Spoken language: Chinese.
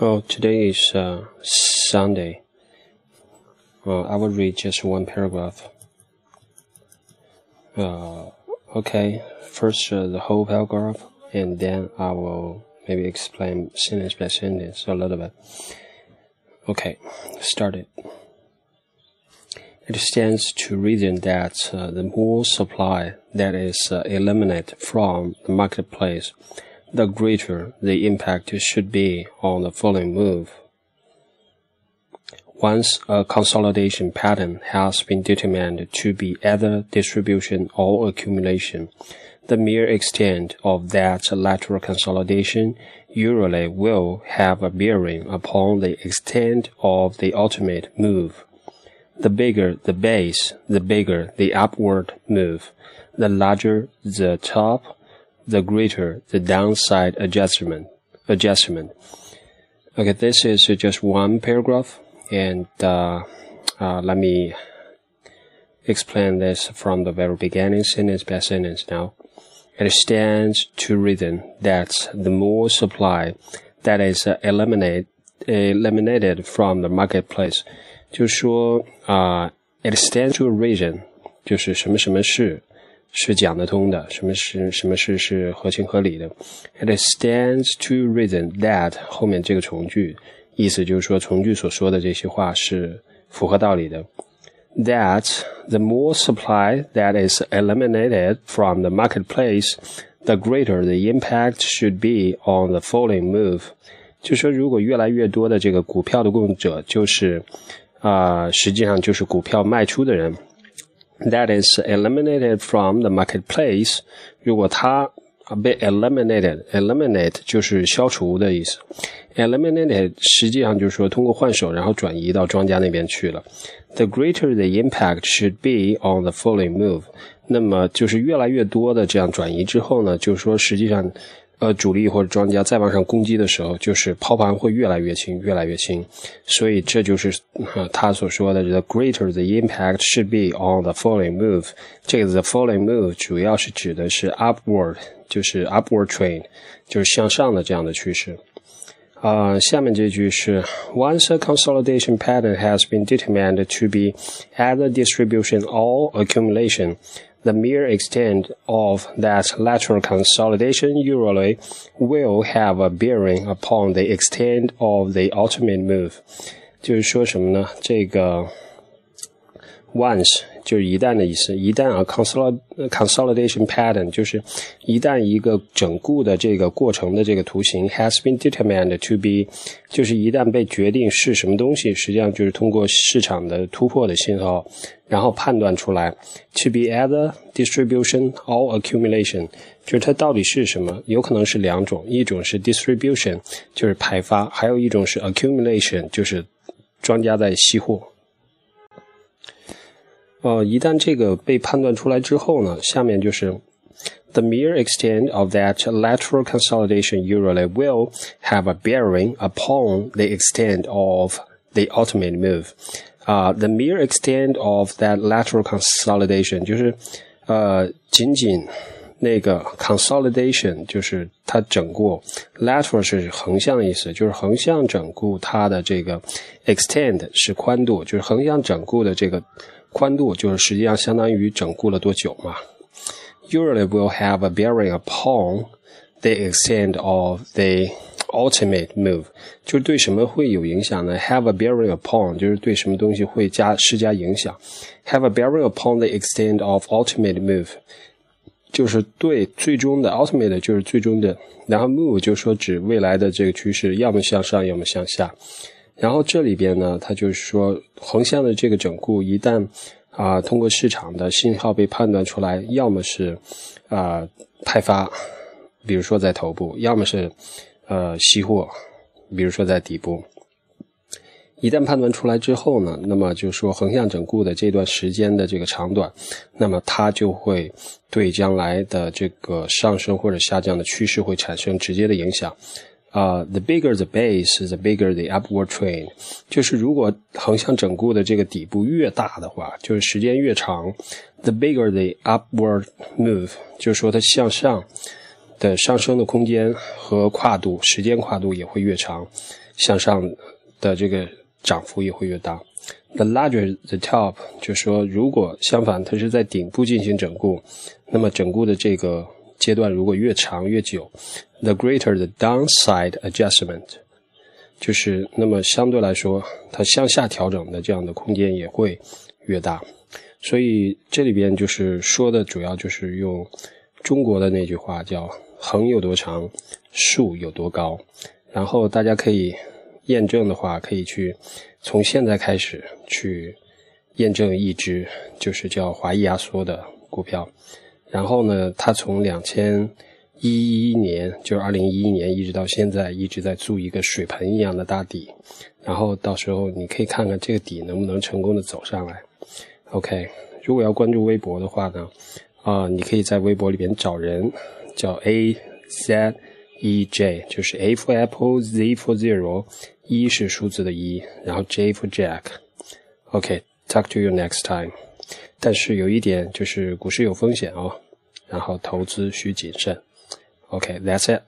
Oh, today is uh, Sunday. Uh, I will read just one paragraph. Uh, okay, first uh, the whole paragraph, and then I will maybe explain sentence by sentence a little bit. Okay, start it. It stands to reason that uh, the more supply that is uh, eliminated from the marketplace, the greater the impact should be on the following move. Once a consolidation pattern has been determined to be either distribution or accumulation, the mere extent of that lateral consolidation usually will have a bearing upon the extent of the ultimate move. The bigger the base, the bigger the upward move. The larger the top, the greater the downside adjustment. Adjustment. Okay, this is just one paragraph, and uh, uh, let me explain this from the very beginning, sentence by sentence. Now, it stands to reason that the more supply that is eliminated eliminated from the marketplace，就是说啊、uh,，it stands to reason，就是什么什么事。 是讲得通的，什么是什么事是合情合理的。It stands to reason that 后面这个从句，意思就是说从句所说的这些话是符合道理的。That the more supply that is eliminated from the marketplace, the greater the impact should be on the following move。就说如果越来越多的这个股票的供者，就是啊、实际上就是股票卖出的人。That is eliminated from the marketplace，如果它被 eliminated，eliminate 就是消除的意思，eliminated 实际上就是说通过换手然后转移到庄家那边去了。The greater the impact should be on the following move，那么就是越来越多的这样转移之后呢，就是说实际上。呃，主力或者庄家再往上攻击的时候，就是抛盘会越来越轻，越来越轻，所以这就是呃他所说的 the greater the impact should be on the falling move。这个 the falling move 主要是指的是 upward，就是 upward train，就是向上的这样的趋势。啊、呃，下面这句是 Once a consolidation pattern has been determined to be either distribution or accumulation the mere extent of that lateral consolidation usually will have a bearing upon the extent of the ultimate move。就是说什么呢？这个 once 就是一旦的意思，一旦啊，consolidation pattern 就是一旦一个整固的这个过程的这个图形 has been determined to be，就是一旦被决定是什么东西，实际上就是通过市场的突破的信号，然后判断出来 to be either distribution or accumulation，就是它到底是什么，有可能是两种，一种是 distribution 就是派发，还有一种是 accumulation 就是庄家在吸货。呃，一旦这个被判断出来之后呢，下面就是 the mere extent of that lateral consolidation usually will have a bearing upon the extent of the ultimate move. 啊、uh,，the mere extent of that lateral consolidation 就是呃，仅仅那个 consolidation 就是它整固，lateral 是横向的意思，就是横向整固它的这个 extend 是宽度，就是横向整固的这个。 宽度就是实际上相当于整固了多久嘛？Usually will have a bearing upon the extent of the ultimate move，就是对什么会有影响呢？Have a bearing upon 就是对什么东西会加施加影响。Have a bearing upon the extent of ultimate move，就是对最终的 ultimate 就是最终的，然后 move 就是说指未来的这个趋势，要么向上，要么向下。然后这里边呢，它就是说横向的这个整固，一旦啊、通过市场的信号被判断出来，要么是啊、派发，比如说在头部，要么是呃吸货，比如说在底部。一旦判断出来之后呢，那么就是说横向整固的这段时间的这个长短，那么它就会对将来的这个上升或者下降的趋势会产生直接的影响。啊、，the bigger the base, the bigger the upward trend。就是如果横向整固的这个底部越大的话，就是时间越长，the bigger the upward move，就是说它向上的上升的空间和跨度，时间跨度也会越长，向上的这个涨幅也会越大。The larger the top，就是说如果相反，它是在顶部进行整固，那么整固的这个阶段如果越长越久，the greater the downside adjustment，就是那么相对来说，它向下调整的这样的空间也会越大。所以这里边就是说的主要就是用中国的那句话叫“横有多长，竖有多高”，然后大家可以验证的话，可以去从现在开始去验证一只就是叫华谊压缩的股票，然后呢，他从两千一一年，就是二零一一年一直到现在一直在筑一个水盆一样的大底，然后到时候你可以看看这个底能不能成功的走上来。OK，如果要关注微博的话呢，啊，你可以在微博里边找人，叫 A Z E J，就是 A for Apple，Z for Zero，一是数字的一，然后 J for Jack。OK。Talk to you next time。但是有一点就是股市有风险哦，然后投资需谨慎。OK，that's it。